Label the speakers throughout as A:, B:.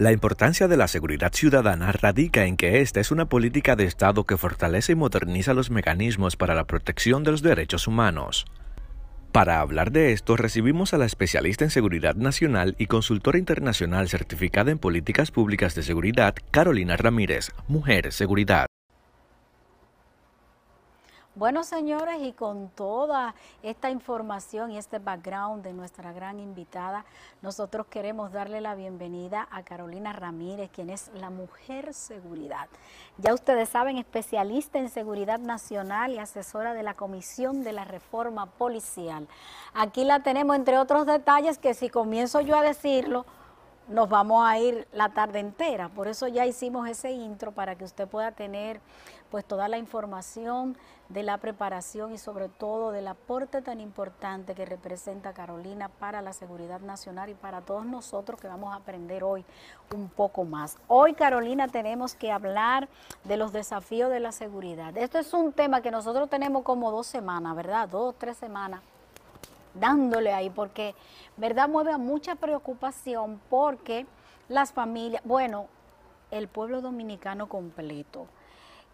A: La importancia de la seguridad ciudadana radica en que esta es una política de Estado que fortalece y moderniza los mecanismos para la protección de los derechos humanos. Para hablar de esto, recibimos a la especialista en seguridad nacional y consultora internacional certificada en políticas públicas de seguridad, Carolina Ramírez, Mujer Seguridad.
B: Bueno, señores, y con toda esta información y este background de nuestra gran invitada, nosotros queremos darle la bienvenida a Carolina Ramírez, quien es la mujer seguridad. Ya ustedes saben, especialista en seguridad nacional y asesora de la Comisión de la Reforma Policial. Aquí la tenemos, entre otros detalles, que si comienzo yo a decirlo, nos vamos a ir la tarde entera. Por eso ya hicimos ese intro para que usted pueda tener pues toda la información de la preparación y sobre todo del aporte tan importante que representa Carolina para la seguridad nacional y para todos nosotros que vamos a aprender hoy un poco más. Hoy, Carolina, tenemos que hablar de los desafíos de la seguridad. Esto es un tema que nosotros tenemos como dos semanas, ¿verdad? Dos, tres semanas dándole ahí, porque, ¿verdad? Mueve a mucha preocupación porque las familias, bueno, el pueblo dominicano completo,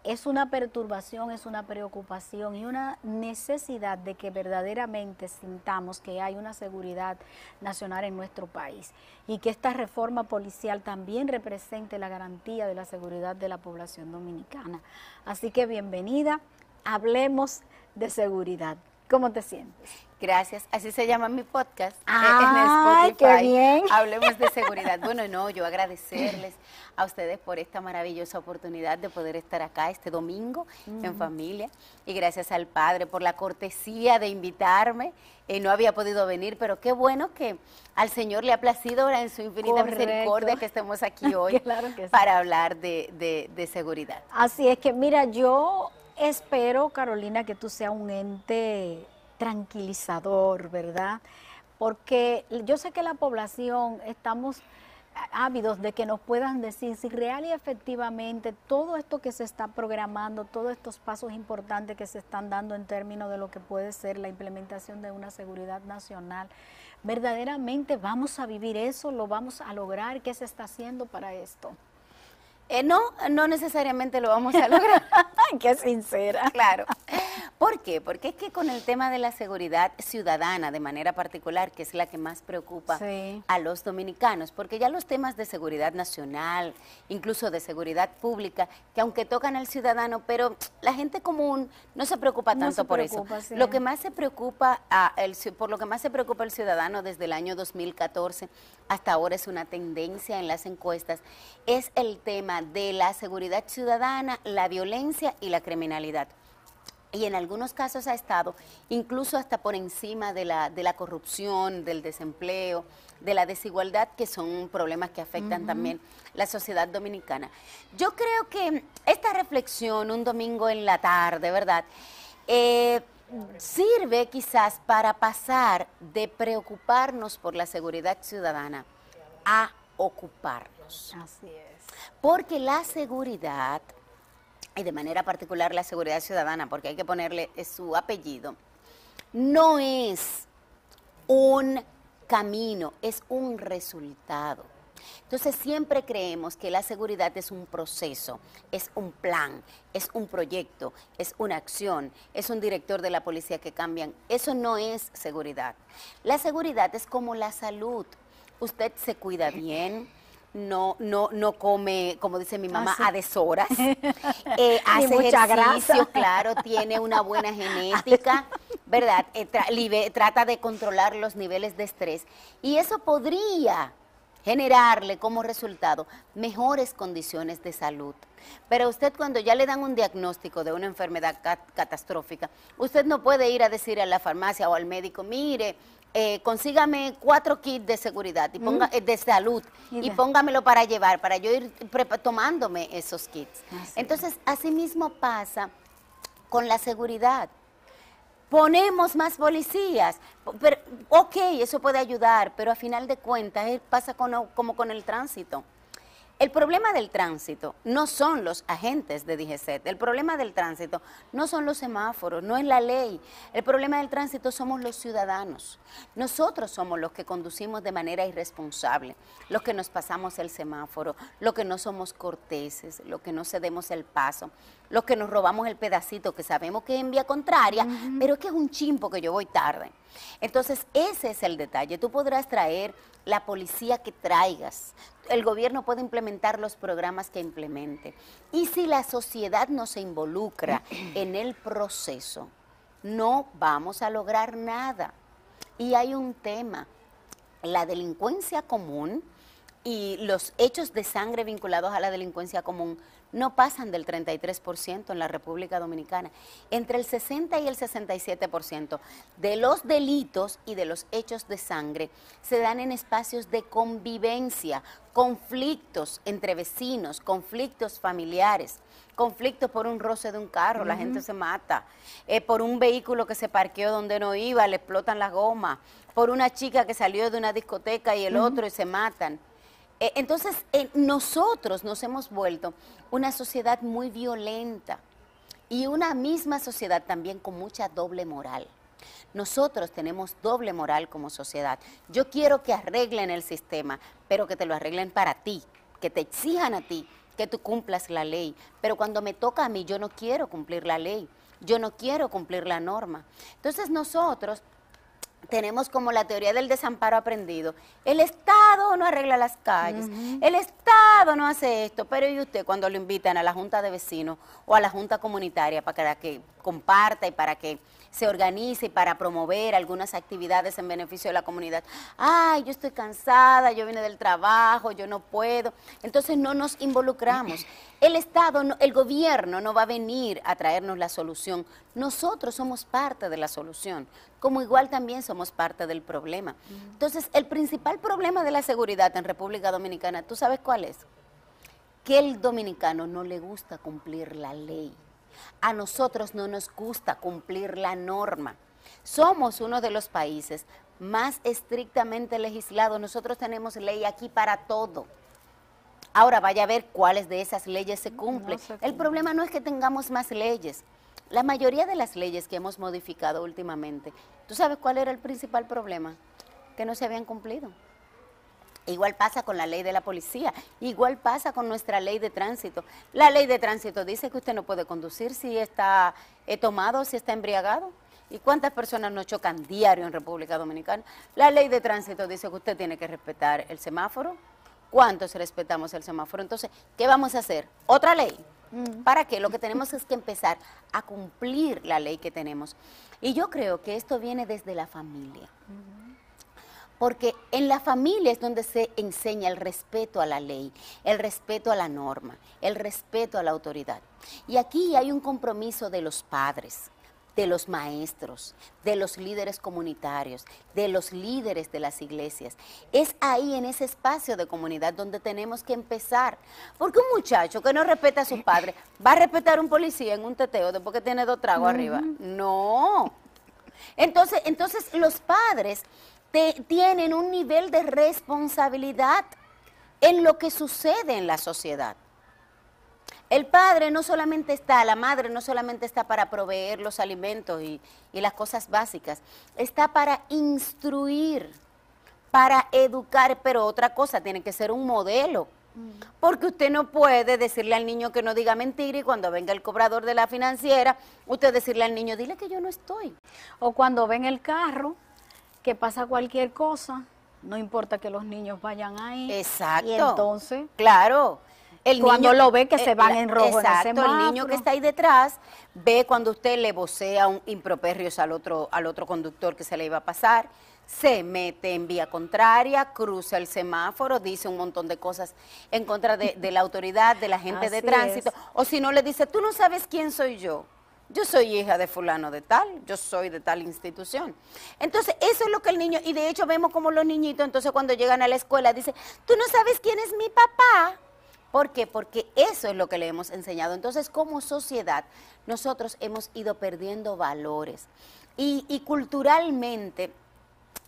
B: es una perturbación, es una preocupación y una necesidad de que verdaderamente sintamos que hay una seguridad nacional en nuestro país y que esta reforma policial también represente la garantía de la seguridad de la población dominicana. Así que bienvenida, hablemos de seguridad. ¿Cómo te sientes?
C: Gracias. Así se llama mi podcast
B: eh, Ay, Qué bien.
C: Hablemos de seguridad. Bueno, no, yo agradecerles a ustedes por esta maravillosa oportunidad de poder estar acá este domingo en familia. Y gracias al Padre por la cortesía de invitarme. Eh, no había podido venir, pero qué bueno que al Señor le ha placido ahora en su infinita misericordia que estemos aquí hoy para hablar de, de seguridad.
B: Así es que, mira, yo espero, Carolina, que tú seas un ente tranquilizador, ¿verdad? Porque yo sé que la población estamos ávidos de que nos puedan decir si real y efectivamente todo esto que se está programando, todos estos pasos importantes que se están dando en términos de lo que puede ser la implementación de una seguridad nacional, verdaderamente vamos a vivir eso, lo vamos a lograr, ¿qué se está haciendo para esto?
C: Eh, no, no necesariamente lo vamos a lograr.
B: Qué sincera.
C: Claro. ¿Por qué? Porque es que con el tema de la seguridad ciudadana, de manera particular, que es la que más preocupa a los dominicanos, porque ya los temas de seguridad nacional, incluso de seguridad pública, que aunque tocan al ciudadano, pero la gente común no se preocupa tanto por eso. Lo que más se preocupa, a el, por lo que más se preocupa el ciudadano desde el año 2014 hasta ahora es una tendencia en las encuestas, es el tema de la seguridad ciudadana, la violencia y la criminalidad y en algunos casos ha estado incluso hasta por encima de la, de la corrupción, del desempleo, de la desigualdad, que son problemas que afectan también la sociedad dominicana. Yo creo que esta reflexión un domingo en la tarde, ¿verdad? Eh, sirve quizás para pasar de preocuparnos por la seguridad ciudadana a ocuparnos.
B: Así es.
C: Porque la seguridad y de manera particular la seguridad ciudadana, porque hay que ponerle su apellido, no es un camino, es un resultado. Entonces siempre creemos que la seguridad es un proceso, es un plan, es un proyecto, es una acción, es un director de la policía que cambian. Eso no es seguridad. La seguridad es como la salud. Usted se cuida bien, no, no, no come, como dice mi mamá, ah, a deshoras. Eh, hace ejercicio, claro, tiene una buena genética, ¿verdad? Eh, trata de controlar los niveles de estrés. Y eso podría generarle como resultado mejores condiciones de salud. Pero usted cuando ya le dan un diagnóstico de una enfermedad catastrófica, usted no puede ir a decir a la farmacia o al médico, mire, eh, consígame cuatro kits de seguridad y ponga, eh, de salud y, póngamelo para llevar, para yo ir tomándome esos kits. Entonces, así mismo pasa con la seguridad. Ponemos más policías, pero, ok, eso puede ayudar, pero a final de cuentas pasa como con el tránsito. El problema del tránsito no son los agentes de DGCET, el problema del tránsito no son los semáforos, no es la ley. El problema del tránsito somos los ciudadanos. Nosotros somos los que conducimos de manera irresponsable, los que nos pasamos el semáforo, los que no somos corteses, los que no cedemos el paso, los que nos robamos el pedacito que sabemos que es en vía contraria, pero es que es un chimpo que yo voy tarde. Entonces, ese es el detalle. Tú podrás traer la policía que traigas. El gobierno puede implementar los programas que implemente. Y si la sociedad no se involucra en el proceso, no vamos a lograr nada. Y hay un tema, la delincuencia común y los hechos de sangre vinculados a la delincuencia común no pasan del 33% en la República Dominicana. Entre el 60 y el 67% de los delitos y de los hechos de sangre se dan en espacios de convivencia, conflictos entre vecinos, conflictos familiares, conflictos por un roce de un carro, la gente se mata, eh, por un vehículo que se parqueó donde no iba, le explotan las gomas, por una chica que salió de una discoteca y el otro y se matan. Eh, entonces, eh, nosotros nos hemos vuelto una sociedad muy violenta y una misma sociedad también con mucha doble moral. Nosotros tenemos doble moral como sociedad. Yo quiero que arreglen el sistema, pero que te lo arreglen para ti, que te exijan a ti que tú cumplas la ley. Pero cuando me toca a mí, yo no quiero cumplir la ley, yo no quiero cumplir la norma. Entonces nosotros tenemos como la teoría del desamparo aprendido. El Estado no arregla las calles, el Estado no hace esto, pero ¿y usted cuando lo invitan a la Junta de Vecinos o a la Junta Comunitaria para que comparta y para que se organice para promover algunas actividades en beneficio de la comunidad. Ay, yo estoy cansada, yo vine del trabajo, yo no puedo. Entonces no nos involucramos. El Estado, el gobierno no va a venir a traernos la solución. Nosotros somos parte de la solución, como igual también somos parte del problema. Entonces, el principal problema de la seguridad en República Dominicana, ¿tú sabes cuál es? Que el dominicano no le gusta cumplir la ley. A nosotros no nos gusta cumplir la norma. Somos uno de los países más estrictamente legislados. Nosotros tenemos ley aquí para todo. Ahora vaya a ver cuáles de esas leyes se cumplen. El problema no es que tengamos más leyes. La mayoría de las leyes que hemos modificado últimamente, ¿tú sabes cuál era el principal problema? Que no se habían cumplido. Igual pasa con la ley de la policía, igual pasa con nuestra ley de tránsito. La ley de tránsito dice que usted no puede conducir si está eh, tomado, si está embriagado. ¿Y cuántas personas no chocan diario en República Dominicana? La ley de tránsito dice que usted tiene que respetar el semáforo. ¿Cuántos respetamos el semáforo? Entonces, ¿qué vamos a hacer? ¿Otra ley? Mm. ¿Para qué? Lo que tenemos es que empezar a cumplir la ley que tenemos. Y yo creo que esto viene desde la familia. Porque en la familia es donde se enseña el respeto a la ley, el respeto a la norma, el respeto a la autoridad. Y aquí hay un compromiso de los padres, de los maestros, de los líderes comunitarios, de los líderes de las iglesias. Es ahí en ese espacio de comunidad donde tenemos que empezar. Porque un muchacho que no respeta a sus padres va a respetar a un policía en un teteo después que tiene dos tragos arriba. No. Entonces, entonces los padres tienen un nivel de responsabilidad en lo que sucede en la sociedad. El padre no solamente está, la madre no solamente está para proveer los alimentos y, y las cosas básicas, está para instruir, para educar, pero otra cosa, tiene que ser un modelo. Mm. Porque usted no puede decirle al niño que no diga mentira y cuando venga el cobrador de la financiera, usted decirle al niño, dile que yo no estoy.
B: O cuando ven el carro, que pasa cualquier cosa, no importa que los niños vayan ahí.
C: Exacto.
B: Y entonces,
C: claro.
B: El cuando lo ve que se van en rojo
C: exacto, el niño que está ahí detrás ve cuando usted le vocea un improperrios al otro al otro conductor que se le iba a pasar, se mete en vía contraria, cruza el semáforo, dice un montón de cosas en contra de, la autoridad, de la gente de tránsito, o si no le dice, tú no sabes quién soy yo yo soy hija de fulano de tal, yo soy de tal institución. Entonces, eso es lo que el niño, y de hecho vemos como los niñitos, entonces cuando llegan a la escuela, dicen, tú no sabes quién es mi papá. ¿Por qué? Porque eso es lo que le hemos enseñado. Entonces, como sociedad, nosotros hemos ido perdiendo valores. Y, y culturalmente,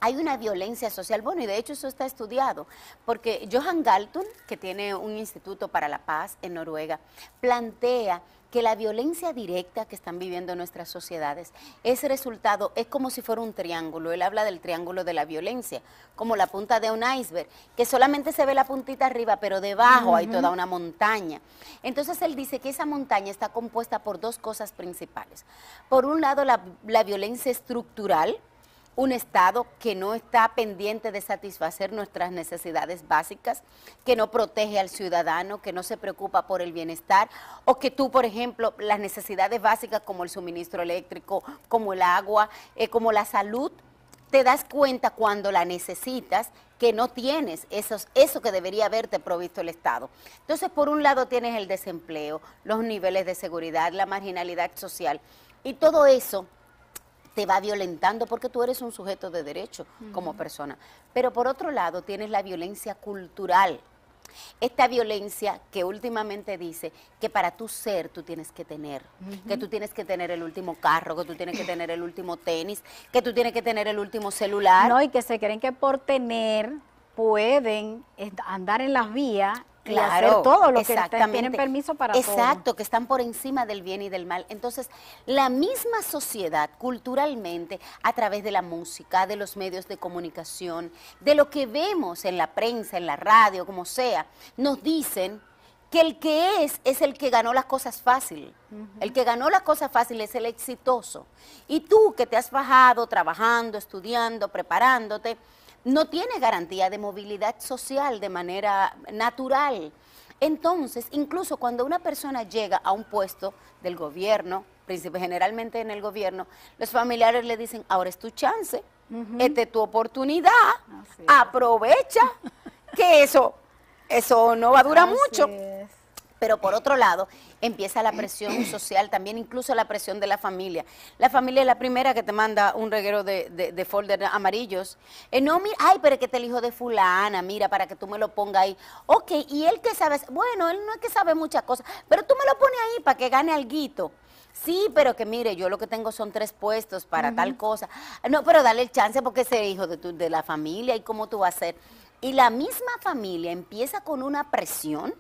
C: hay una violencia social. Bueno, y de hecho eso está estudiado, porque Johan Galton, que tiene un instituto para la paz en Noruega, plantea que la violencia directa que están viviendo nuestras sociedades es resultado, es como si fuera un triángulo. Él habla del triángulo de la violencia, como la punta de un iceberg, que solamente se ve la puntita arriba, pero debajo hay toda una montaña. Entonces él dice que esa montaña está compuesta por dos cosas principales. Por un lado, la, la violencia estructural, un Estado que no está pendiente de satisfacer nuestras necesidades básicas, que no protege al ciudadano, que no se preocupa por el bienestar, o que tú, por ejemplo, las necesidades básicas como el suministro eléctrico, como el agua, eh, como la salud, te das cuenta cuando la necesitas que no tienes esos, eso que debería haberte provisto el Estado. Entonces, por un lado tienes el desempleo, los niveles de seguridad, la marginalidad social, y todo eso te va violentando porque tú eres un sujeto de derecho como persona. Pero por otro lado tienes la violencia cultural. Esta violencia que últimamente dice que para tu ser tú tienes que tener, que tú tienes que tener el último carro, que tú tienes que tener el último tenis, que tú tienes que tener el último celular.
B: No, y que se creen que por tener pueden andar en las vías claro, hacer todo lo que tienen permiso para
C: Exacto, que están por encima del bien y del mal. Entonces, la misma sociedad, culturalmente, a través de la música, de los medios de comunicación, de lo que vemos en la prensa, en la radio, como sea, nos dicen que el que es es el que ganó las cosas fácil. El que ganó las cosas fáciles es el exitoso. Y tú que te has bajado trabajando, estudiando, preparándote, no tiene garantía de movilidad social de manera natural. Entonces, incluso cuando una persona llega a un puesto del gobierno, generalmente en el gobierno, los familiares le dicen, ahora es tu chance, esta es tu oportunidad, aprovecha, que eso, eso no va a durar mucho. Pero por otro lado, empieza la presión social, también incluso la presión de la familia. La familia es la primera que te manda un reguero de, de, folder amarillos. Eh, no, mira, ay, pero es que te el hijo de fulana, mira, para que tú me lo pongas ahí. Ok, y él que sabe, bueno, él no es que sabe muchas cosas, pero tú me lo pones ahí para que gane alguito. Sí, pero que mire, yo lo que tengo son tres puestos para tal cosa. No, pero dale el chance porque es hijo de, tu, de la familia y cómo tú vas a ser. Y la misma familia empieza con una presión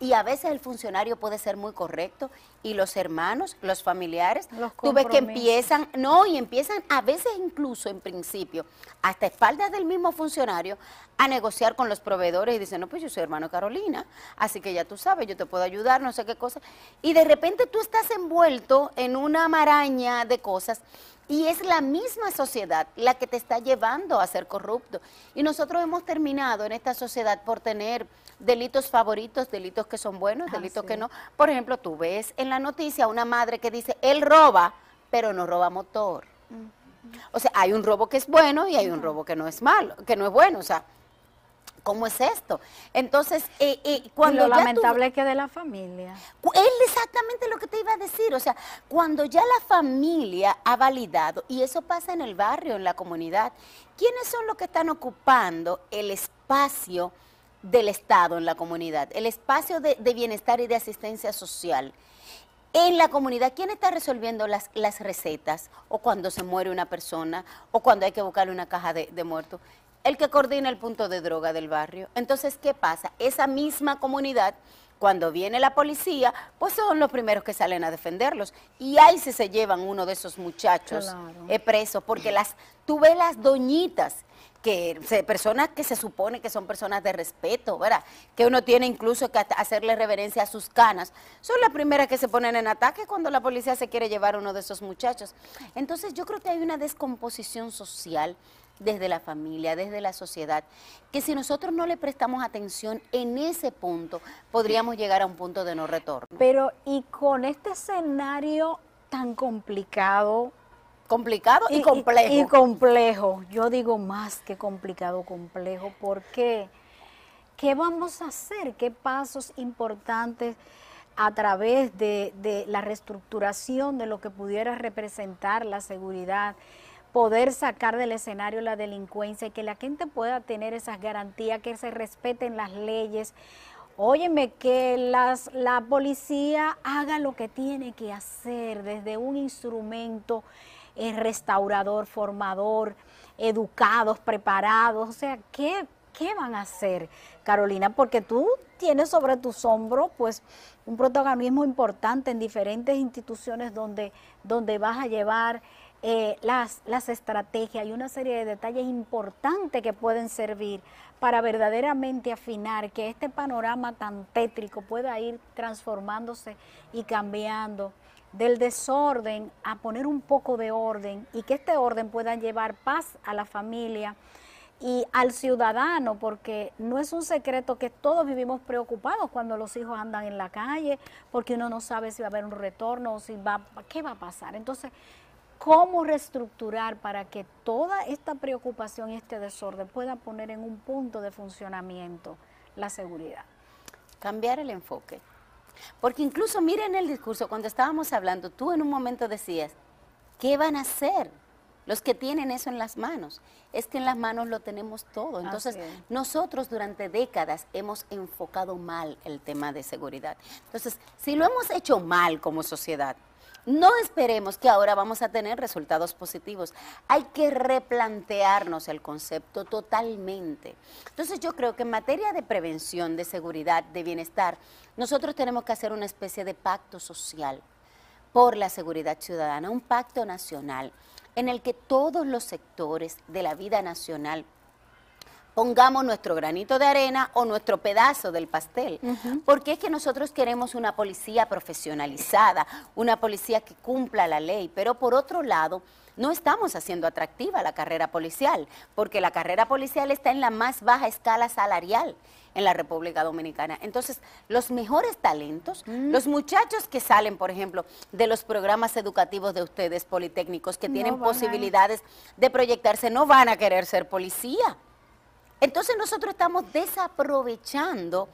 C: y a veces el funcionario puede ser muy correcto y los hermanos, los familiares, tú ves que empiezan, no, y empiezan a veces incluso en principio, hasta espaldas del mismo funcionario, a negociar con los proveedores y dicen, no, pues yo soy hermano Carolina, así que ya tú sabes, yo te puedo ayudar, no sé qué cosa. Y de repente tú estás envuelto en una maraña de cosas y es la misma sociedad la que te está llevando a ser corrupto. Y nosotros hemos terminado en esta sociedad por tener delitos favoritos, delitos que son buenos, delitos que no. Por ejemplo, tú ves en la noticia una madre que dice, él roba, pero no roba motor. O sea, hay un robo que es bueno y hay un robo que no es malo, que no es bueno. O sea, ¿cómo es esto? Entonces, eh, eh, cuando...
B: lo lamentable que de la familia.
C: Es exactamente lo que te iba a decir. O sea, cuando ya la familia ha validado, y eso pasa en el barrio, en la comunidad, ¿quiénes son los que están ocupando el espacio? del Estado en la comunidad, el espacio de, bienestar y de asistencia social. En la comunidad, ¿quién está resolviendo las, las, recetas? O cuando se muere una persona, o cuando hay que buscarle una caja de, de muertos. El que coordina el punto de droga del barrio. Entonces, ¿qué pasa? Esa misma comunidad cuando viene la policía, pues son los primeros que salen a defenderlos. Y ahí se, se llevan uno de esos muchachos eh, preso, porque las, tú ves las doñitas que personas que se supone que son personas de respeto, ¿verdad? Que uno tiene incluso que hacerle reverencia a sus canas. Son las primeras que se ponen en ataque cuando la policía se quiere llevar a uno de esos muchachos. Entonces yo creo que hay una descomposición social desde la familia, desde la sociedad, que si nosotros no le prestamos atención en ese punto, podríamos llegar a un punto de no retorno.
B: Pero y con este escenario tan complicado,
C: complicado y, complejo.
B: Y, complejo. Yo digo más que complicado, complejo, porque ¿qué vamos a hacer? ¿Qué pasos importantes a través de, de, la reestructuración de lo que pudiera representar la seguridad, poder sacar del escenario la delincuencia y que la gente pueda tener esas garantías, que se respeten las leyes? Óyeme, que las, la policía haga lo que tiene que hacer desde un instrumento eh, restaurador, formador, educados, preparados. O sea, ¿qué, ¿qué van a hacer, Carolina? Porque tú tienes sobre tus hombros, pues, un protagonismo importante en diferentes instituciones donde, donde vas a llevar eh, las, las estrategias y una serie de detalles importantes que pueden servir para verdaderamente afinar que este panorama tan tétrico pueda ir transformándose y cambiando del desorden a poner un poco de orden y que este orden pueda llevar paz a la familia y al ciudadano, porque no es un secreto que todos vivimos preocupados cuando los hijos andan en la calle, porque uno no sabe si va a haber un retorno o si va, qué va a pasar. Entonces, ¿cómo reestructurar para que toda esta preocupación y este desorden pueda poner en un punto de funcionamiento la seguridad?
C: Cambiar el enfoque. Porque incluso miren el discurso, cuando estábamos hablando, tú en un momento decías, ¿qué van a hacer los que tienen eso en las manos? Es que en las manos lo tenemos todo. Entonces, nosotros durante décadas hemos enfocado mal el tema de seguridad. Entonces, si lo hemos hecho mal como sociedad, no esperemos que ahora vamos a tener resultados positivos. Hay que replantearnos el concepto totalmente. Entonces yo creo que en materia de prevención, de seguridad, de bienestar, nosotros tenemos que hacer una especie de pacto social por la seguridad ciudadana, un pacto nacional en el que todos los sectores de la vida nacional pongamos nuestro granito de arena o nuestro pedazo del pastel. Porque es que nosotros queremos una policía profesionalizada, una policía que cumpla la ley, pero por otro lado, no estamos haciendo atractiva la carrera policial, porque la carrera policial está en la más baja escala salarial en la República Dominicana. Entonces, los mejores talentos, mm. los muchachos que salen, por ejemplo, de los programas educativos de ustedes, politécnicos, que tienen posibilidades de proyectarse, no van a querer ser policía. Entonces nosotros estamos desaprovechando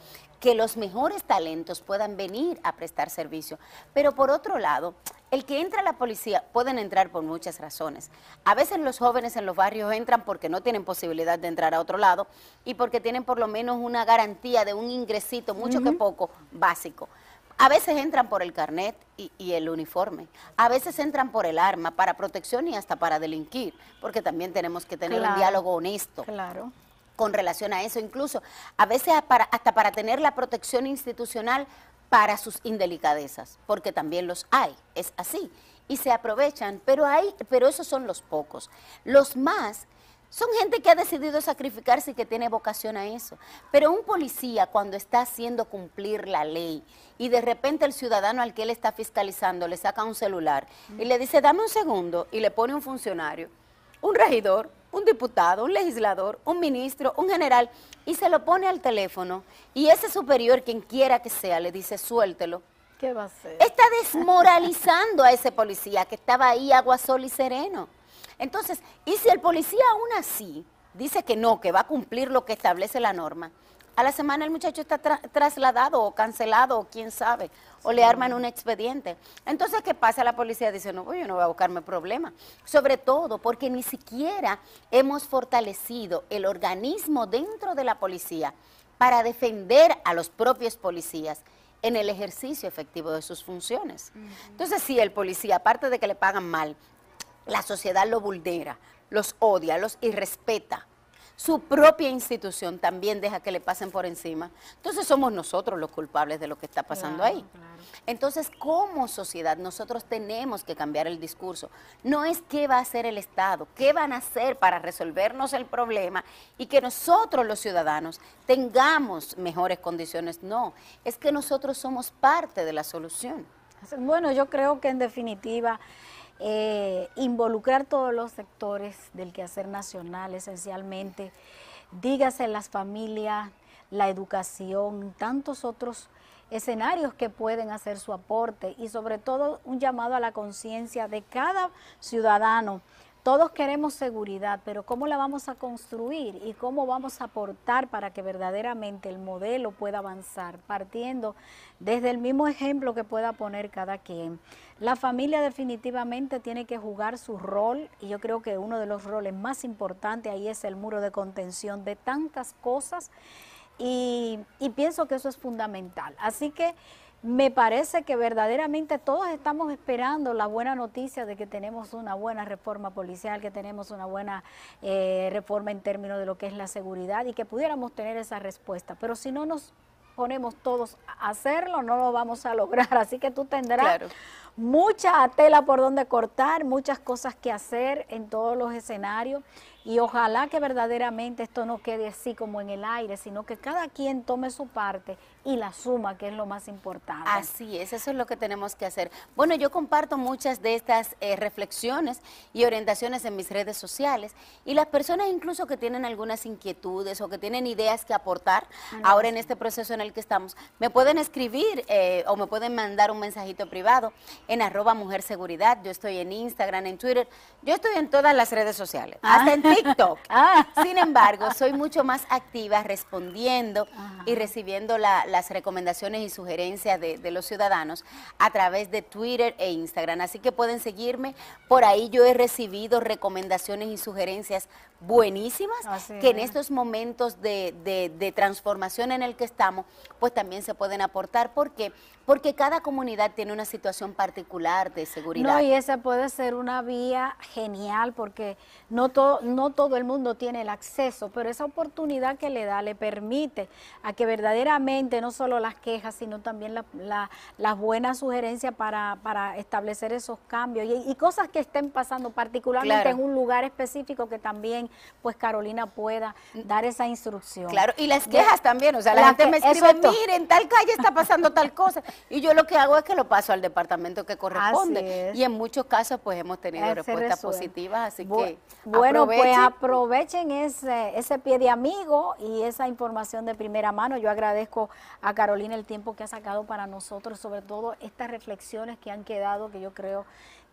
C: que los mejores talentos puedan venir a prestar servicio. Pero por otro lado, el que entra a la policía pueden entrar por muchas razones. A veces los jóvenes en los barrios entran porque no tienen posibilidad de entrar a otro lado y porque tienen por lo menos una garantía de un ingresito, mucho que poco, básico. A veces entran por el carnet y, el uniforme. A veces entran por el arma para protección y hasta para delinquir, porque también tenemos que tener un diálogo honesto.
B: Claro
C: con relación a eso, incluso a veces hasta para tener la protección institucional para sus indelicadezas, porque también los hay, es así, y se aprovechan, pero hay, pero esos son los pocos. Los más son gente que ha decidido sacrificarse y que tiene vocación a eso. Pero un policía cuando está haciendo cumplir la ley y de repente el ciudadano al que él está fiscalizando le saca un celular y le dice, dame un segundo, y le pone un funcionario, un regidor, un diputado, un legislador, un ministro, un general, y se lo pone al teléfono, y ese superior, quien quiera que sea, le dice, suéltelo.
B: ¿Qué va a hacer?
C: Está desmoralizando a ese policía que estaba ahí agua, sol y sereno. Entonces, y si el policía aún así dice que no, que va a cumplir lo que establece la norma, a la semana el muchacho está trasladado o cancelado o quién sabe, o le arman un expediente. Entonces, ¿qué pasa? La policía dice, no, pues yo no voy a buscarme problemas. Sobre todo porque ni siquiera hemos fortalecido el organismo dentro de la policía para defender a los propios policías en el ejercicio efectivo de sus funciones. Entonces, si el policía, aparte de que le pagan mal, la sociedad lo vulnera, los odia, los irrespeta, su propia institución también deja que le pasen por encima. Entonces somos nosotros los culpables de lo que está pasando ahí. Entonces, como sociedad, nosotros tenemos que cambiar el discurso. No es qué va a hacer el Estado, qué van a hacer para resolvernos el problema y que nosotros los ciudadanos tengamos mejores condiciones. No, es que nosotros somos parte de la solución.
B: Bueno, yo creo que en definitiva eh, involucrar todos los sectores del quehacer nacional esencialmente, dígase las familias, la educación, tantos otros escenarios que pueden hacer su aporte y sobre todo un llamado a la conciencia de cada ciudadano todos queremos seguridad, pero ¿cómo la vamos a construir y cómo vamos a aportar para que verdaderamente el modelo pueda avanzar, partiendo desde el mismo ejemplo que pueda poner cada quien? La familia definitivamente tiene que jugar su rol y yo creo que uno de los roles más importantes ahí es el muro de contención de tantas cosas y, pienso que eso es fundamental. Así que me parece que verdaderamente todos estamos esperando la buena noticia de que tenemos una buena reforma policial, que tenemos una buena eh, reforma en términos de lo que es la seguridad y que pudiéramos tener esa respuesta. Pero si no nos ponemos todos a hacerlo, no lo vamos a lograr. Así que tú tendrás mucha tela por donde cortar, muchas cosas que hacer en todos los escenarios y ojalá que verdaderamente esto no quede así como en el aire, sino que cada quien tome su parte y la suma, que es lo más importante.
C: Así es, eso es lo que tenemos que hacer. Bueno, yo comparto muchas de estas eh, reflexiones y orientaciones en mis redes sociales y las personas incluso que tienen algunas inquietudes o que tienen ideas que aportar ahora en este proceso en el que estamos, me pueden escribir eh, o me pueden mandar un mensajito privado en arroba mujer seguridad, yo estoy en Instagram, en Twitter, yo estoy en todas las redes sociales, hasta en TikTok. Ah. Sin embargo, soy mucho más activa respondiendo y recibiendo las recomendaciones y sugerencias de, los ciudadanos a través de Twitter e Instagram. Así que pueden seguirme. Por ahí yo he recibido recomendaciones y sugerencias buenísimas que en estos momentos de, de transformación en el que estamos, pues también se pueden aportar. ¿Por qué? Porque cada comunidad tiene una situación particular de seguridad.
B: No, y esa puede ser una vía genial porque no todo, no todo el mundo tiene el acceso, pero esa oportunidad que le da le permite a que verdaderamente no solo las quejas, sino también las buenas sugerencias para, para, establecer esos cambios y, cosas que estén pasando, particularmente en un lugar específico que también pues Carolina pueda dar esa instrucción.
C: Claro, y las quejas también, o sea, la, gente me escribe, miren, tal calle está pasando tal cosa. Y yo lo que hago es que lo paso al departamento que corresponde. Y en muchos casos pues hemos tenido respuestas positivas, así que
B: Bueno, pues aprovechen ese, ese pie de amigo y esa información de primera mano. Yo agradezco a Carolina el tiempo que ha sacado para nosotros, sobre todo estas reflexiones que han quedado, que yo creo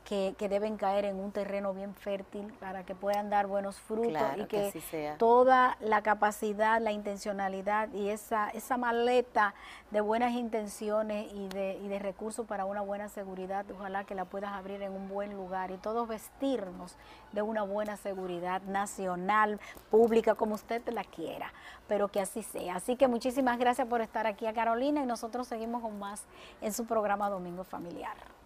B: que, deben caer en un terreno bien fértil para que puedan dar buenos frutos y que, toda la capacidad, la intencionalidad y esa, esa maleta de buenas intenciones y de, y de recursos para una buena seguridad, ojalá que la puedas abrir en un buen lugar y todos vestirnos de una buena seguridad nacional, pública, como usted la quiera, pero que así sea. Así que muchísimas gracias por estar aquí a Carolina y nosotros seguimos con más en su programa Domingo Familiar.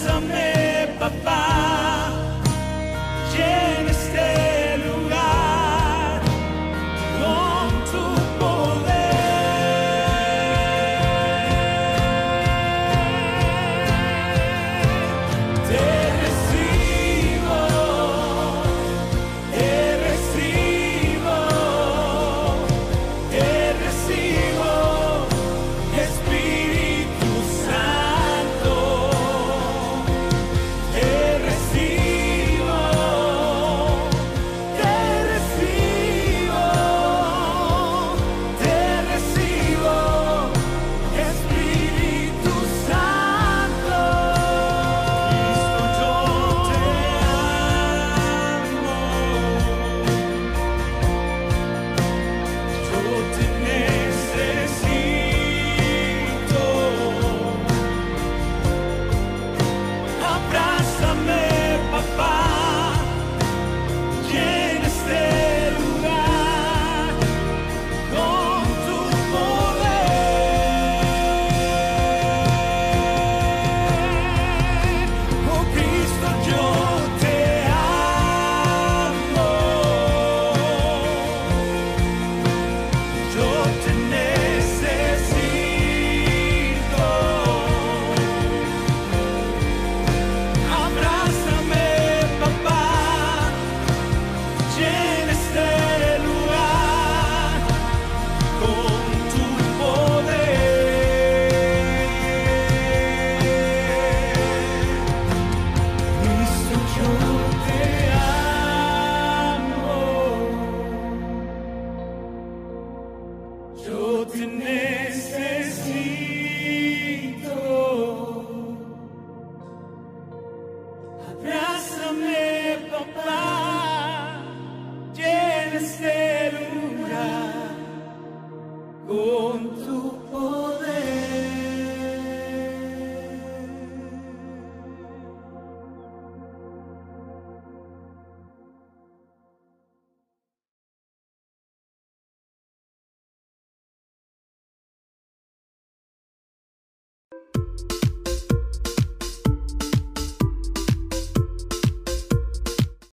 D: bésame, papá.